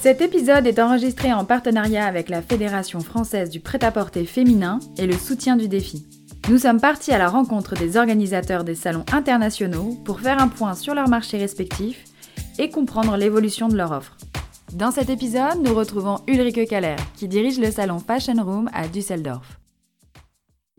Cet épisode est enregistré en partenariat avec la Fédération française du prêt-à-porter féminin et le soutien du défi. Nous sommes partis à la rencontre des organisateurs des salons internationaux pour faire un point sur leurs marchés respectifs et comprendre l'évolution de leur offre. Dans cet épisode, nous retrouvons Ulrike Kaller, qui dirige le salon Fashion Room à Düsseldorf.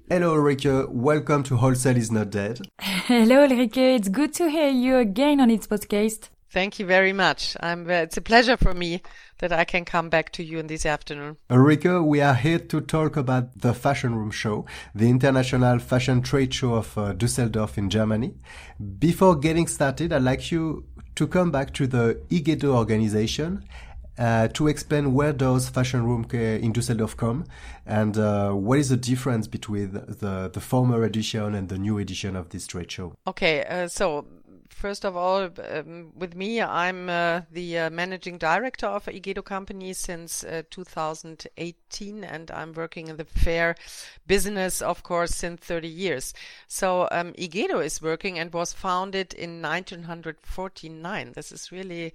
Hello Ulrike, welcome to Wholesale is not dead. Hello Ulrike, it's good to hear you again on its podcast. Thank you very much. I'm, uh, it's a pleasure for me that I can come back to you in this afternoon. Ulrike, we are here to talk about the Fashion Room Show, the international fashion trade show of uh, Düsseldorf in Germany. Before getting started, I'd like you to come back to the IGEDO organization uh, to explain where does Fashion Room in Düsseldorf come and uh, what is the difference between the, the former edition and the new edition of this trade show? Okay, uh, so first of all, um, with me, I'm uh, the uh, managing director of Igedo Company since uh, 2018, and I'm working in the fair business, of course, since 30 years. So um, Igedo is working and was founded in 1949. This is really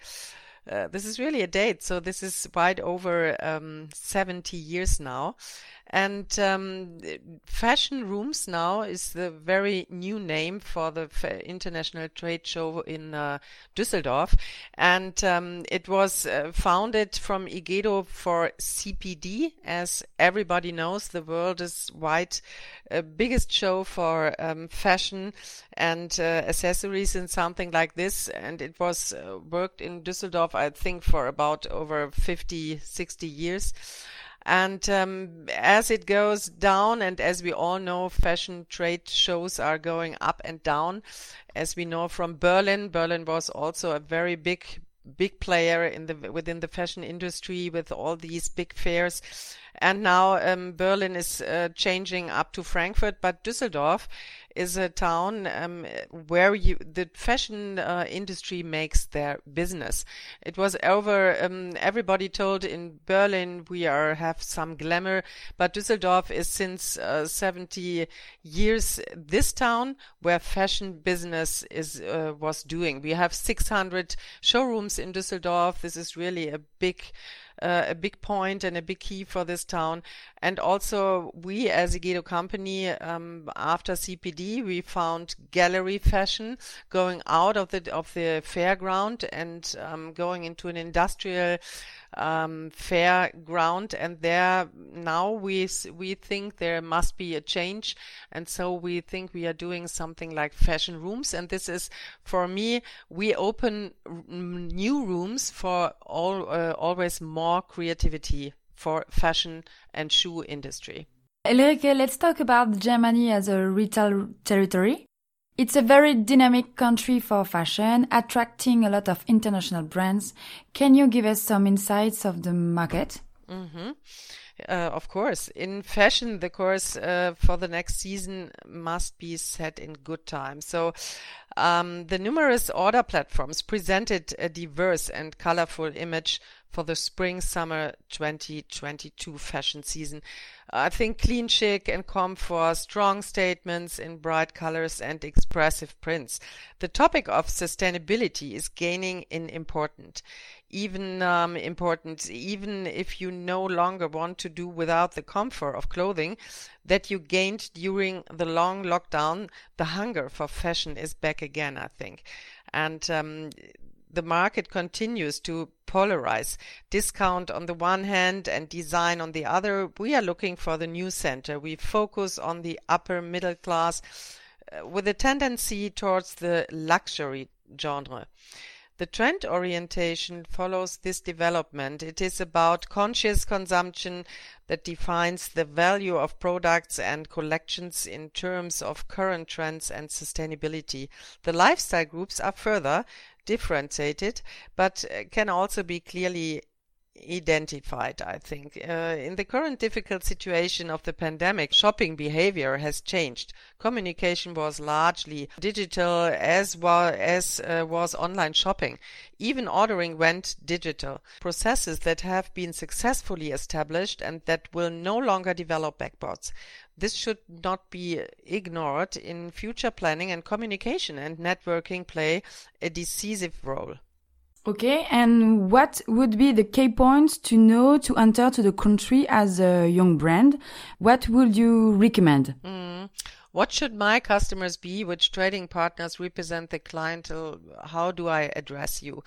uh, this is really a date. So this is wide over um, 70 years now. And um, Fashion Rooms now is the very new name for the International Trade Show in uh, Düsseldorf. And um, it was uh, founded from Igedo for CPD. As everybody knows, the world is wide uh, biggest show for um, fashion and uh, accessories and something like this. And it was uh, worked in Düsseldorf, I think, for about over 50, 60 years. And um, as it goes down, and as we all know, fashion trade shows are going up and down. As we know from Berlin, Berlin was also a very big, big player in the within the fashion industry with all these big fairs. And now um, Berlin is uh, changing up to Frankfurt, but Düsseldorf is a town um, where you, the fashion uh, industry makes their business. It was over. Um, everybody told in Berlin we are have some glamour, but Düsseldorf is since uh, 70 years this town where fashion business is uh, was doing. We have 600 showrooms in Düsseldorf. This is really a big uh, a big point and a big key for this town. And also, we as Igedo company, um, after CPD, we found gallery fashion going out of the of the fairground and um, going into an industrial um, fair ground. And there now we we think there must be a change, and so we think we are doing something like fashion rooms. And this is for me, we open new rooms for all uh, always more creativity for fashion and shoe industry. Ulrike, let's talk about Germany as a retail territory. It's a very dynamic country for fashion, attracting a lot of international brands. Can you give us some insights of the market? Mm -hmm. Uh, of course, in fashion, the course uh, for the next season must be set in good time. So, um, the numerous order platforms presented a diverse and colorful image for the spring summer 2022 fashion season. I think clean chic and comfort, strong statements in bright colors and expressive prints. The topic of sustainability is gaining in importance. Even um, important, even if you no longer want to do without the comfort of clothing that you gained during the long lockdown, the hunger for fashion is back again. I think, and um, the market continues to polarize discount on the one hand and design on the other. We are looking for the new center. We focus on the upper middle class uh, with a tendency towards the luxury genre. The trend orientation follows this development. It is about conscious consumption that defines the value of products and collections in terms of current trends and sustainability. The lifestyle groups are further differentiated, but uh, can also be clearly identified, I think. Uh, in the current difficult situation of the pandemic, shopping behavior has changed. Communication was largely digital as well as uh, was online shopping. Even ordering went digital. Processes that have been successfully established and that will no longer develop backwards. This should not be ignored in future planning and communication and networking play a decisive role. Okay, and what would be the key points to know to enter to the country as a young brand? What would you recommend? Mm. What should my customers be? Which trading partners represent the clientele? How do I address you?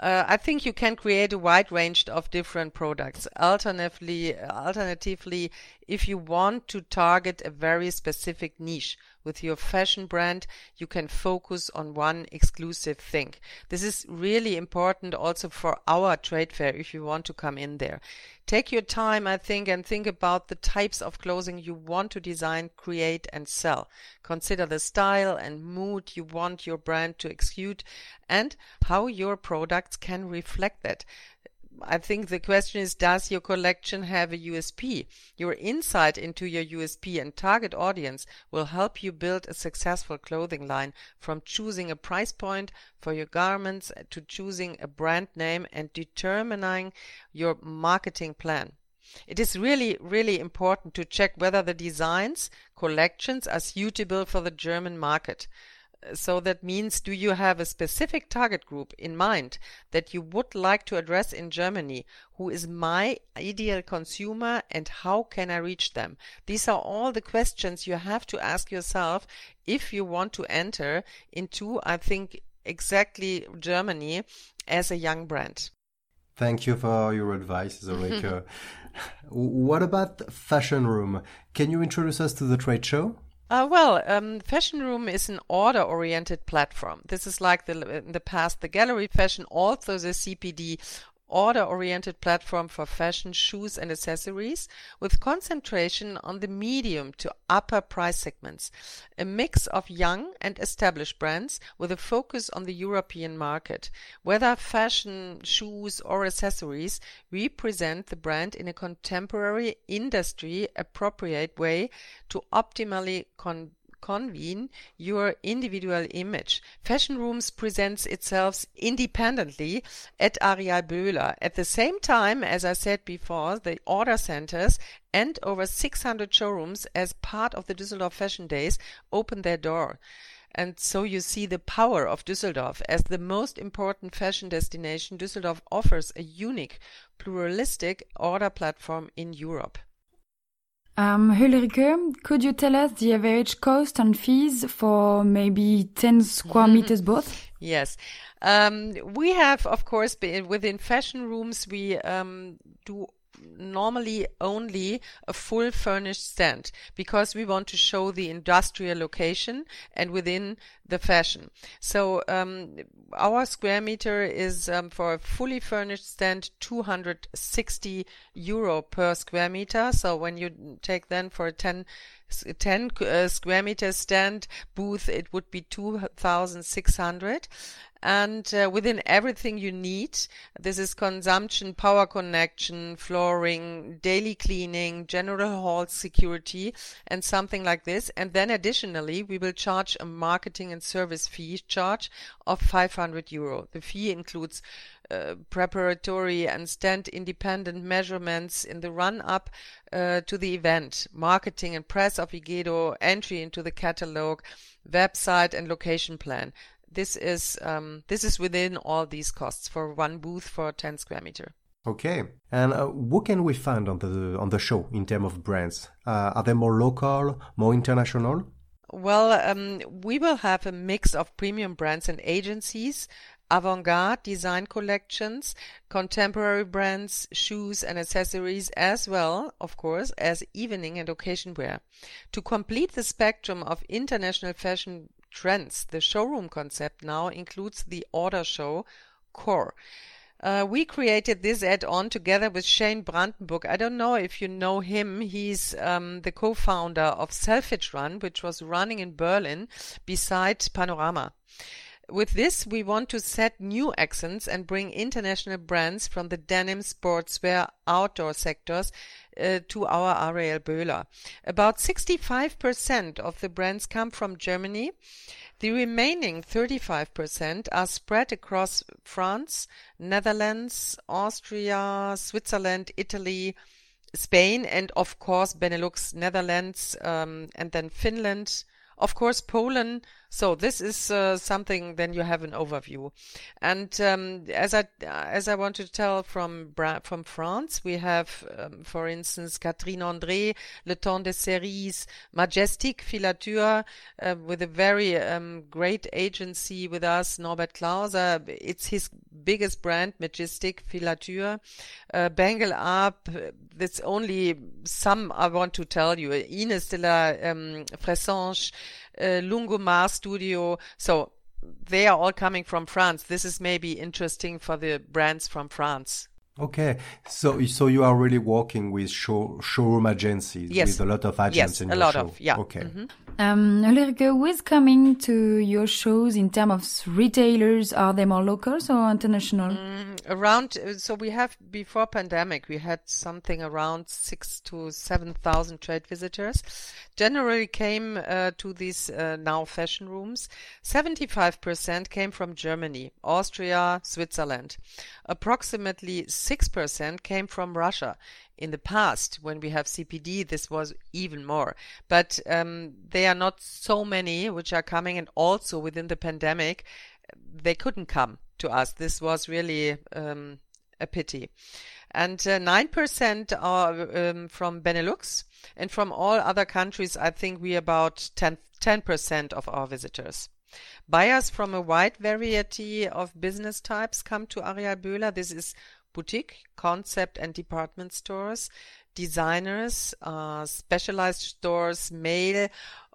Uh, I think you can create a wide range of different products. Alternatively, alternatively, if you want to target a very specific niche with your fashion brand, you can focus on one exclusive thing. This is really important also for our trade fair if you want to come in there. Take your time, I think, and think about the types of clothing you want to design, create, and sell. Consider the style and mood you want your brand to exude and how your products can reflect that. I think the question is Does your collection have a USP? Your insight into your USP and target audience will help you build a successful clothing line from choosing a price point for your garments to choosing a brand name and determining your marketing plan. It is really, really important to check whether the designs, collections are suitable for the German market. So that means, do you have a specific target group in mind that you would like to address in Germany? Who is my ideal consumer and how can I reach them? These are all the questions you have to ask yourself if you want to enter into, I think, exactly Germany as a young brand. Thank you for your advice, Ulrike. what about Fashion Room? Can you introduce us to the trade show? Uh, well, um, Fashion Room is an order-oriented platform. This is like the in the past the Gallery Fashion, also the CPD order-oriented platform for fashion, shoes and accessories with concentration on the medium to upper price segments. A mix of young and established brands with a focus on the European market. Whether fashion, shoes or accessories, we present the brand in a contemporary industry appropriate way to optimally con convene your individual image. Fashion Rooms presents itself independently at Areal Böhler. At the same time, as I said before, the order centers and over 600 showrooms as part of the Düsseldorf Fashion Days open their door. And so you see the power of Düsseldorf as the most important fashion destination. Düsseldorf offers a unique, pluralistic order platform in Europe. Um, Ulrike, could you tell us the average cost and fees for maybe 10 square meters both? Yes. Um, we have, of course, within fashion rooms, we um, do normally only a full furnished stand because we want to show the industrial location and within the fashion. So um, our square meter is um, for a fully furnished stand 260 euro per square meter. So when you take then for a 10 10 uh, square meter stand booth, it would be 2,600 and uh, within everything you need this is consumption power connection flooring daily cleaning general hall security and something like this. And then additionally we will charge a marketing and service fee charge of 500 euro. The fee includes uh, preparatory and stand independent measurements in the run up uh, to the event, marketing and press of Igedo, entry into the catalog, website and location plan this is um, this is within all these costs for one booth for 10 square meter. Okay, and uh, what can we find on the on the show in terms of brands? Uh, are they more local, more international? Well, um, we will have a mix of premium brands and agencies, avant-garde design collections, contemporary brands, shoes and accessories, as well, of course, as evening and occasion wear. To complete the spectrum of international fashion trends. The showroom concept now includes the order show core. Uh, we created this add-on together with Shane Brandenburg. I don't know if you know him. He's um, the co-founder of Selvedge Run, which was running in Berlin beside Panorama. With this, we want to set new accents and bring international brands from the denim, sportswear, outdoor sectors uh, to our Areal Böhler. About 65% of the brands come from Germany. The remaining 35% are spread across France, Netherlands, Austria, Switzerland, Italy, Spain, and of course Benelux, Netherlands, um, and then Finland, of course Poland, so this is uh, something. Then you have an overview, and um, as I as I want to tell from from France, we have, um, for instance, Catherine André, Le Temps des Cerises, Majestic Filature, uh, with a very um, great agency with us, Norbert Klauser. It's his biggest brand, Majestic Filature, uh, Bangle Up. That's only some I want to tell you. Ines de la um, Fressange uh, Lungomar Studio. So they are all coming from France. This is maybe interesting for the brands from France. Okay, so so you are really working with show, showroom agencies yes. with a lot of agents yes, in a your lot show. of yeah. Okay. Mm-hmm. Um, Ulrike, who is coming to your shows in terms of retailers? Are they more locals or international? Mm, around, uh, so we have before pandemic, we had something around six to seven thousand trade visitors. Generally came uh, to these uh, now fashion rooms. Seventy-five percent came from Germany, Austria, Switzerland. Approximately six percent came from Russia. In the past when we have CPD this was even more. But um, there are not so many which are coming and also within the pandemic they couldn't come to us. This was really um, a pity. And uh, 9% are um, from Benelux. And from all other countries I think we about 10, 10% of our visitors. Buyers from a wide variety of business types come to Areal Böhler. This is boutique, concept and department stores, designers, uh, specialized stores, mail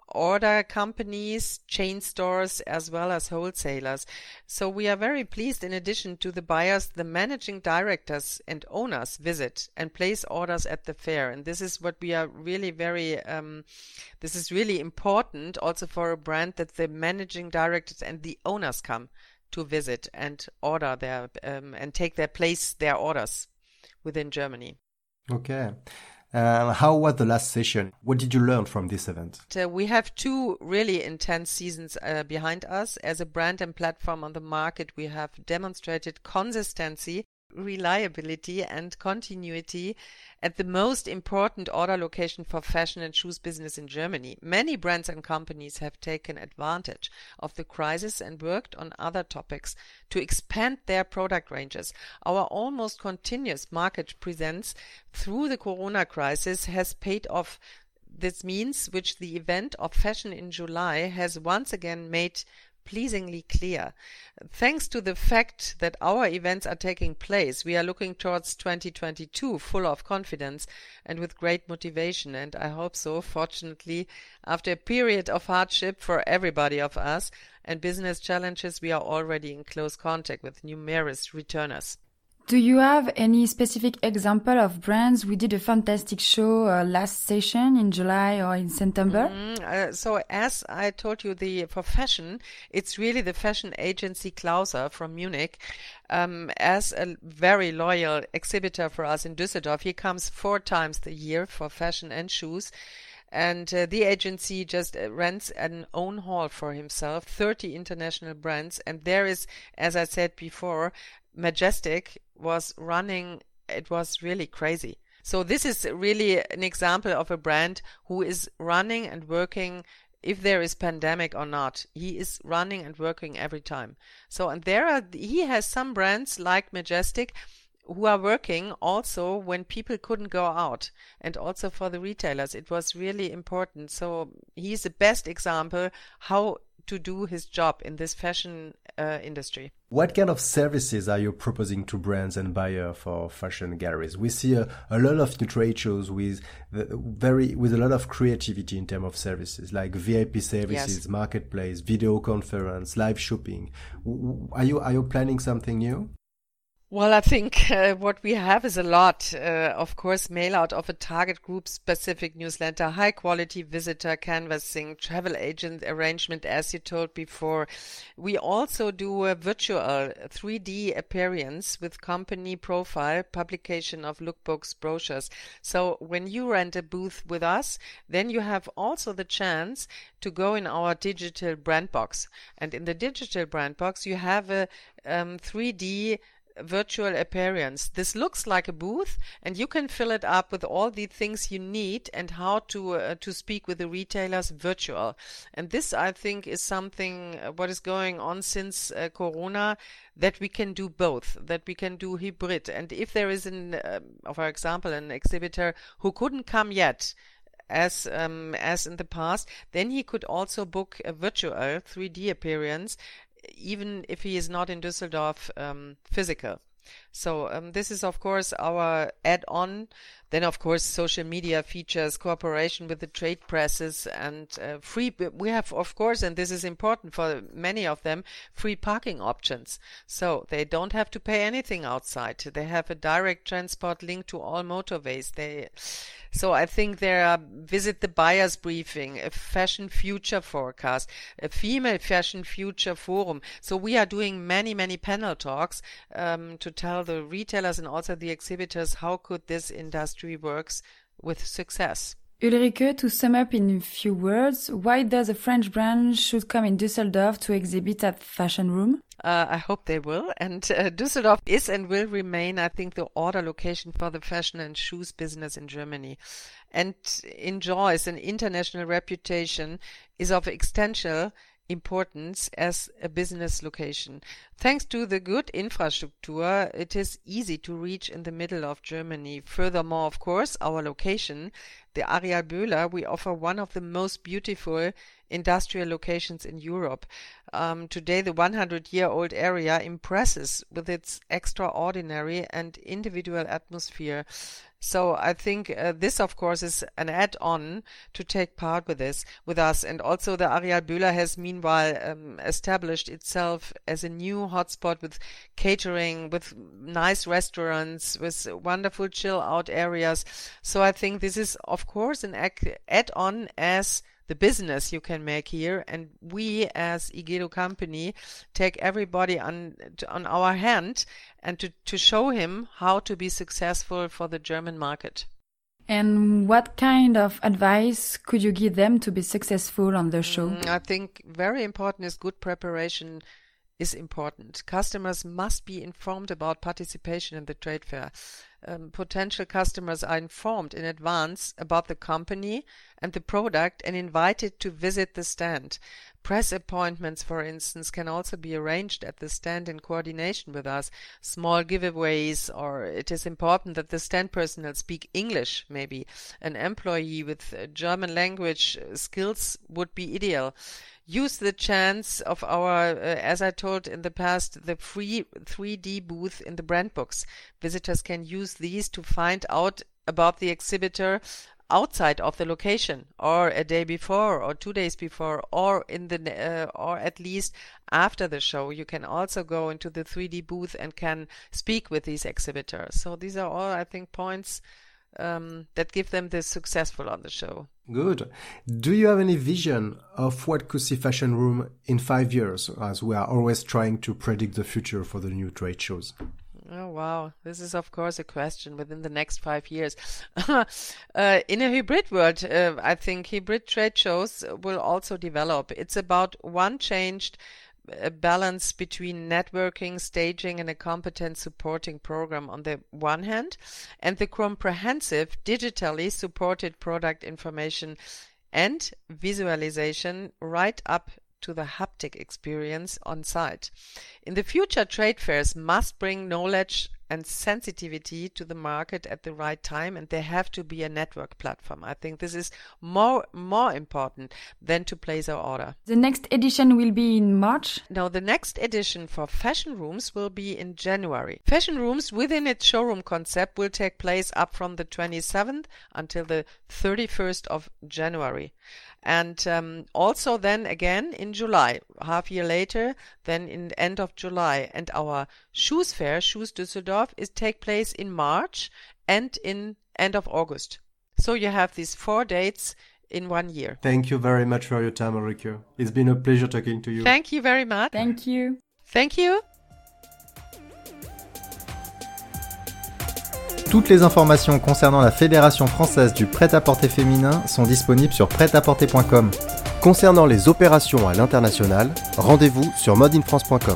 order companies, chain stores, as well as wholesalers. So we are very pleased in addition to the buyers, the managing directors and owners visit and place orders at the fair. And this is what we are really very, um, this is really important also for a brand that the managing directors and the owners come to visit and order their um, and take their place their orders within Germany. Okay. Uh, how was the last session? What did you learn from this event? Uh, we have two really intense seasons uh, behind us. As a brand and platform on the market, we have demonstrated consistency reliability and continuity at the most important order location for fashion and shoes business in Germany. Many brands and companies have taken advantage of the crisis and worked on other topics to expand their product ranges. Our almost continuous market presence through the corona crisis has paid off this means which the event of fashion in July has once again made pleasingly clear. Thanks to the fact that our events are taking place, we are looking towards 2022 full of confidence and with great motivation. And I hope so, fortunately, after a period of hardship for everybody of us and business challenges, we are already in close contact with numerous returners. Do you have any specific example of brands? We did a fantastic show uh, last session in July or in September. Mm, uh, so as I told you, the for fashion, it's really the fashion agency Klauser from Munich. Um, as a very loyal exhibitor for us in Düsseldorf, he comes four times a year for fashion and shoes and uh, the agency just uh, rents an own hall for himself 30 international brands and there is as i said before majestic was running, it was really crazy. So this is really an example of a brand who is running and working if there is pandemic or not. He is running and working every time. So and there are he has some brands like Majestic who are working also when people couldn't go out and also for the retailers it was really important so he's the best example how to do his job in this fashion uh, industry. What kind of services are you proposing to brands and buyers for fashion galleries? We see a, a lot of new trade shows with very with a lot of creativity in terms of services like VIP services, yes. marketplace, video conference, live shopping. Are you are you planning something new? Well, I think uh, what we have is a lot. Uh, of course, mail out of a target group specific newsletter, high quality visitor canvassing, travel agent arrangement, as you told before. We also do a virtual 3D appearance with company profile, publication of lookbooks, brochures. So when you rent a booth with us, then you have also the chance to go in our digital brand box. And in the digital brand box, you have a um, 3D virtual appearance. This looks like a booth and you can fill it up with all the things you need and how to uh, to speak with the retailers virtual. And this I think is something uh, what is going on since uh, corona that we can do both, that we can do hybrid. And if there is an uh, for example an exhibitor who couldn't come yet as um, as in the past, then he could also book a virtual 3D appearance even if he is not in Düsseldorf um, physical. So um, this is of course our add-on. Then of course social media features, cooperation with the trade presses, and uh, free. We have of course, and this is important for many of them, free parking options. So they don't have to pay anything outside. They have a direct transport link to all motorways. They so I think there are visit the buyer's briefing, a fashion future forecast, a female fashion future forum. So we are doing many, many panel talks um, to tell the retailers and also the exhibitors how could this industry works with success. Ulrike, to sum up in a few words, why does a French brand should come in Düsseldorf to exhibit at Fashion Room? Uh, I hope they will. And uh, Düsseldorf is and will remain, I think, the order location for the fashion and shoes business in Germany. And enjoys an international reputation, is of existential importance as a business location. Thanks to the good infrastructure, it is easy to reach in the middle of Germany. Furthermore, of course, our location, the Areal Böhler, we offer one of the most beautiful industrial locations in Europe. Um, today, the 100 year old area impresses with its extraordinary and individual atmosphere. So I think uh, this, of course, is an add-on to take part with this with us. And also, the Areal Böhler has meanwhile um, established itself as a new hotspot with catering, with nice restaurants, with wonderful chill-out areas. So I think this is, of course, an add-on as the business you can make here and we as Igedo company take everybody on on our hand and to, to show him how to be successful for the German market. And what kind of advice could you give them to be successful on the show? Mm, I think very important is good preparation is important. Customers must be informed about participation in the trade fair um, potential customers are informed in advance about the company and the product and invited to visit the stand. Press appointments, for instance, can also be arranged at the stand in coordination with us. Small giveaways, or it is important that the stand personnel speak English, maybe. An employee with German language skills would be ideal use the chance of our, uh, as I told in the past, the free 3D booth in the brand box. Visitors can use these to find out about the exhibitor outside of the location or a day before or two days before or in the uh, or at least after the show you can also go into the 3D booth and can speak with these exhibitors so these are all i think points um, that give them the successful on the show. Good. Do you have any vision of what could see Fashion Room in five years, as we are always trying to predict the future for the new trade shows? Oh wow, this is of course a question within the next five years. uh, in a hybrid world, uh, I think hybrid trade shows will also develop. It's about one changed a balance between networking, staging, and a competent supporting program on the one hand, and the comprehensive digitally supported product information and visualization right up to the haptic experience on site. In the future, trade fairs must bring knowledge and sensitivity to the market at the right time and they have to be a network platform. I think this is more more important than to place our order. The next edition will be in March? No, the next edition for fashion rooms will be in January. Fashion rooms within its showroom concept will take place up from the 27th until the 31st of January. And um, also then again in July, half year later, then in the end of July. And our shoes fair, Shoes Düsseldorf, is take place in March and in end of August. So you have these four dates in one year. Thank you very much for your time, Ulrike. It's been a pleasure talking to you. Thank you very much. Thank you. Thank you. Toutes les informations concernant la Fédération française du prêt-à-porter féminin sont disponibles sur prêt-à-porter.com. Concernant les opérations à l'international, rendez-vous sur modeinfrance.com.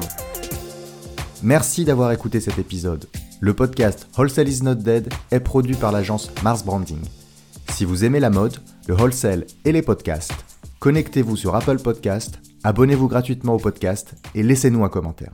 Merci d'avoir écouté cet épisode. Le podcast Wholesale is not dead est produit par l'agence Mars Branding. Si vous aimez la mode, le wholesale et les podcasts, connectez-vous sur Apple Podcast, abonnez-vous gratuitement au podcast et laissez-nous un commentaire.